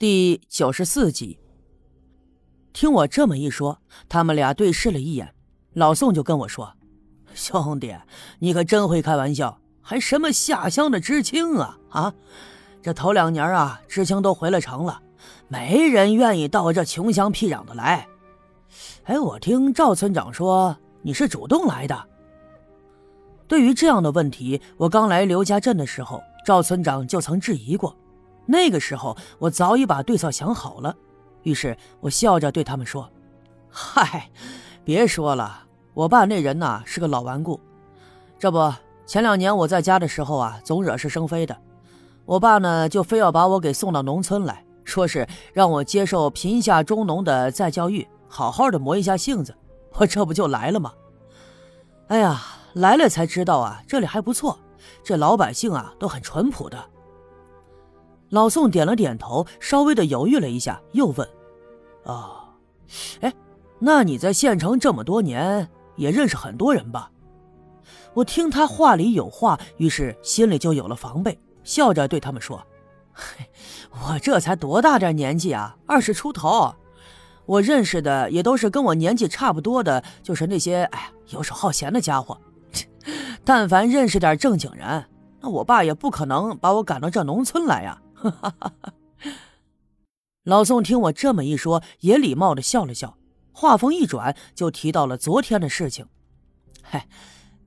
第九十四集。听我这么一说，他们俩对视了一眼，老宋就跟我说：“兄弟，你可真会开玩笑，还什么下乡的知青啊啊！这头两年啊，知青都回了城了，没人愿意到这穷乡僻壤的来。哎，我听赵村长说你是主动来的。对于这样的问题，我刚来刘家镇的时候，赵村长就曾质疑过。”那个时候，我早已把对策想好了，于是我笑着对他们说：“嗨，别说了，我爸那人呐是个老顽固。这不，前两年我在家的时候啊，总惹是生非的，我爸呢就非要把我给送到农村来，说是让我接受贫下中农的再教育，好好的磨一下性子。我这不就来了吗？哎呀，来了才知道啊，这里还不错，这老百姓啊都很淳朴的。”老宋点了点头，稍微的犹豫了一下，又问：“啊，哎，那你在县城这么多年，也认识很多人吧？”我听他话里有话，于是心里就有了防备，笑着对他们说：“嘿，我这才多大点年纪啊，二十出头，我认识的也都是跟我年纪差不多的，就是那些哎游手好闲的家伙。但凡认识点正经人，那我爸也不可能把我赶到这农村来呀。”！哈 老宋听我这么一说，也礼貌的笑了笑，话锋一转，就提到了昨天的事情。嗨，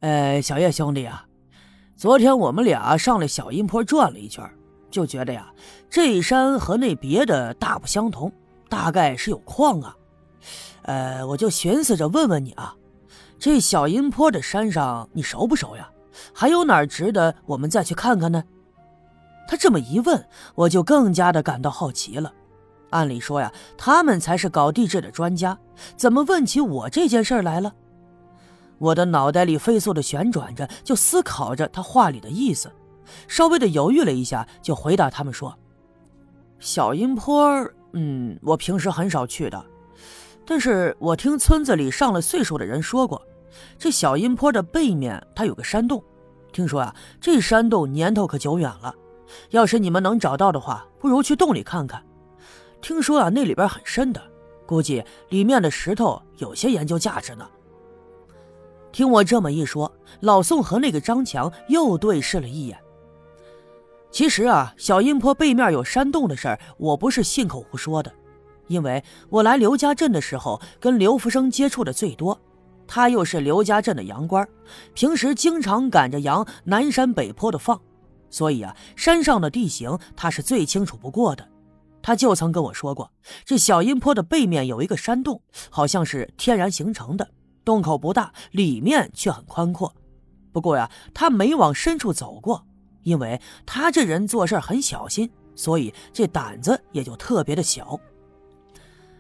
呃，小叶兄弟啊，昨天我们俩上了小阴坡转了一圈，就觉得呀，这山和那别的大不相同，大概是有矿啊。呃，我就寻思着问问你啊，这小阴坡的山上你熟不熟呀？还有哪儿值得我们再去看看呢？他这么一问，我就更加的感到好奇了。按理说呀，他们才是搞地质的专家，怎么问起我这件事来了？我的脑袋里飞速的旋转着，就思考着他话里的意思。稍微的犹豫了一下，就回答他们说：“小阴坡，嗯，我平时很少去的，但是我听村子里上了岁数的人说过，这小阴坡的背面它有个山洞，听说啊，这山洞年头可久远了。”要是你们能找到的话，不如去洞里看看。听说啊，那里边很深的，估计里面的石头有些研究价值呢。听我这么一说，老宋和那个张强又对视了一眼。其实啊，小阴坡背面有山洞的事儿，我不是信口胡说的，因为我来刘家镇的时候，跟刘福生接触的最多，他又是刘家镇的洋官，平时经常赶着羊南山北坡的放。所以啊，山上的地形他是最清楚不过的。他就曾跟我说过，这小阴坡的背面有一个山洞，好像是天然形成的，洞口不大，里面却很宽阔。不过呀，他没往深处走过，因为他这人做事很小心，所以这胆子也就特别的小。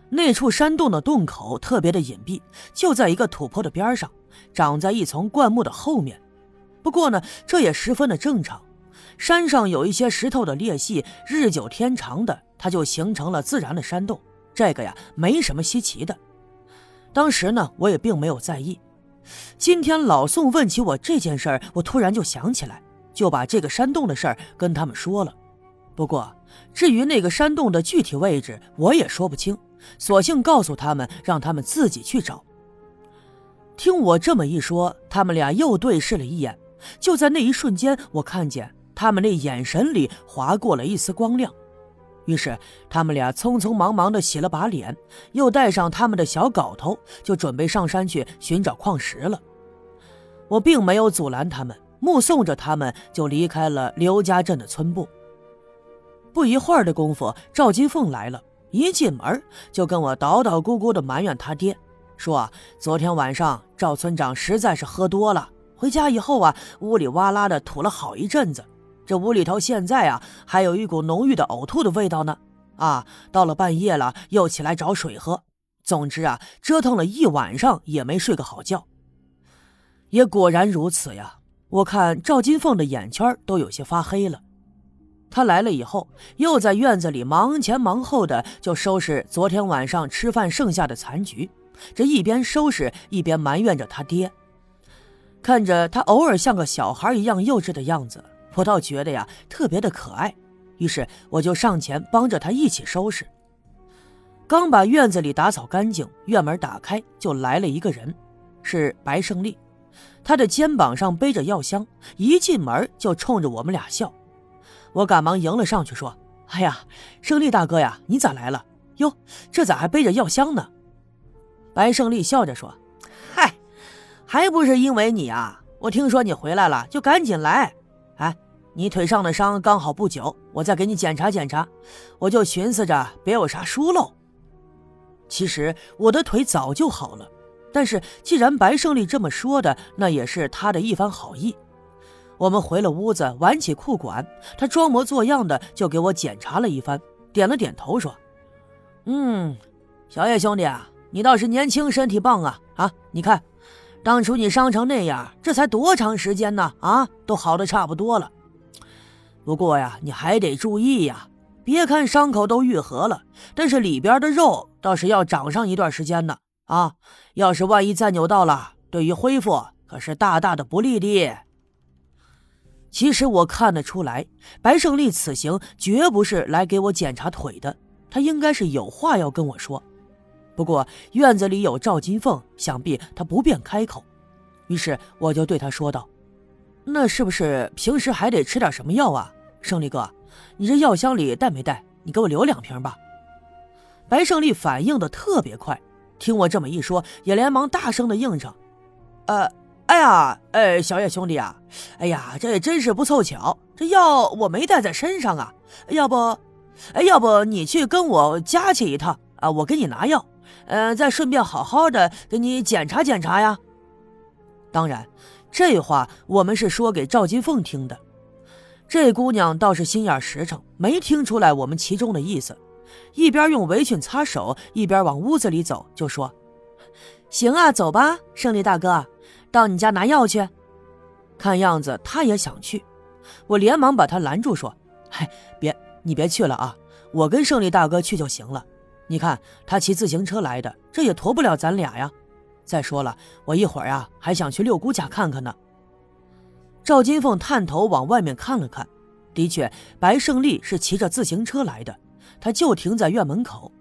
那处山洞的洞口特别的隐蔽，就在一个土坡的边上，长在一丛灌木的后面。不过呢，这也十分的正常。山上有一些石头的裂隙，日久天长的，它就形成了自然的山洞。这个呀，没什么稀奇的。当时呢，我也并没有在意。今天老宋问起我这件事儿，我突然就想起来，就把这个山洞的事儿跟他们说了。不过，至于那个山洞的具体位置，我也说不清，索性告诉他们，让他们自己去找。听我这么一说，他们俩又对视了一眼。就在那一瞬间，我看见。他们那眼神里划过了一丝光亮，于是他们俩匆匆忙忙地洗了把脸，又带上他们的小镐头，就准备上山去寻找矿石了。我并没有阻拦他们，目送着他们就离开了刘家镇的村部。不一会儿的功夫，赵金凤来了，一进门就跟我叨叨咕咕地埋怨他爹，说昨天晚上赵村长实在是喝多了，回家以后啊，呜里哇啦的吐了好一阵子。这屋里头现在啊，还有一股浓郁的呕吐的味道呢。啊，到了半夜了，又起来找水喝。总之啊，折腾了一晚上也没睡个好觉。也果然如此呀。我看赵金凤的眼圈都有些发黑了。他来了以后，又在院子里忙前忙后的就收拾昨天晚上吃饭剩下的残局。这一边收拾，一边埋怨着他爹。看着他偶尔像个小孩一样幼稚的样子。我倒觉得呀，特别的可爱，于是我就上前帮着他一起收拾。刚把院子里打扫干净，院门打开，就来了一个人，是白胜利。他的肩膀上背着药箱，一进门就冲着我们俩笑。我赶忙迎了上去，说：“哎呀，胜利大哥呀，你咋来了？哟，这咋还背着药箱呢？”白胜利笑着说：“嗨，还不是因为你啊！我听说你回来了，就赶紧来。你腿上的伤刚好不久，我再给你检查检查。我就寻思着别有啥疏漏。其实我的腿早就好了，但是既然白胜利这么说的，那也是他的一番好意。我们回了屋子，挽起裤管，他装模作样的就给我检查了一番，点了点头说：‘嗯，小叶兄弟啊。’”你倒是年轻，身体棒啊！啊，你看，当初你伤成那样，这才多长时间呢？啊，都好的差不多了。不过呀，你还得注意呀。别看伤口都愈合了，但是里边的肉倒是要长上一段时间呢。啊，要是万一再扭到了，对于恢复可是大大的不利的。其实我看得出来，白胜利此行绝不是来给我检查腿的，他应该是有话要跟我说。不过院子里有赵金凤，想必他不便开口，于是我就对他说道：“那是不是平时还得吃点什么药啊？胜利哥，你这药箱里带没带？你给我留两瓶吧。”白胜利反应的特别快，听我这么一说，也连忙大声的应着：“呃，哎呀，呃，小叶兄弟啊，哎呀，这也真是不凑巧，这药我没带在身上啊，要不，哎，要不你去跟我家去一趟啊，我给你拿药。”呃，再顺便好好的给你检查检查呀。当然，这话我们是说给赵金凤听的。这姑娘倒是心眼实诚，没听出来我们其中的意思，一边用围裙擦手，一边往屋子里走，就说：“行啊，走吧，胜利大哥，到你家拿药去。”看样子他也想去，我连忙把他拦住，说：“嗨，别，你别去了啊，我跟胜利大哥去就行了。”你看他骑自行车来的，这也驮不了咱俩呀。再说了，我一会儿啊还想去六姑家看看呢。赵金凤探头往外面看了看，的确，白胜利是骑着自行车来的，他就停在院门口。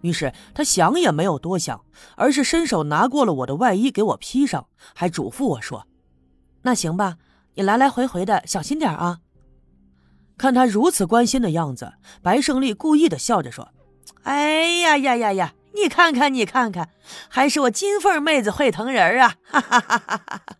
于是他想也没有多想，而是伸手拿过了我的外衣给我披上，还嘱咐我说：“那行吧，你来来回回的小心点啊。”看他如此关心的样子，白胜利故意的笑着说。哎呀呀呀呀！你看看，你看看，还是我金凤妹子会疼人啊！哈哈哈哈哈哈！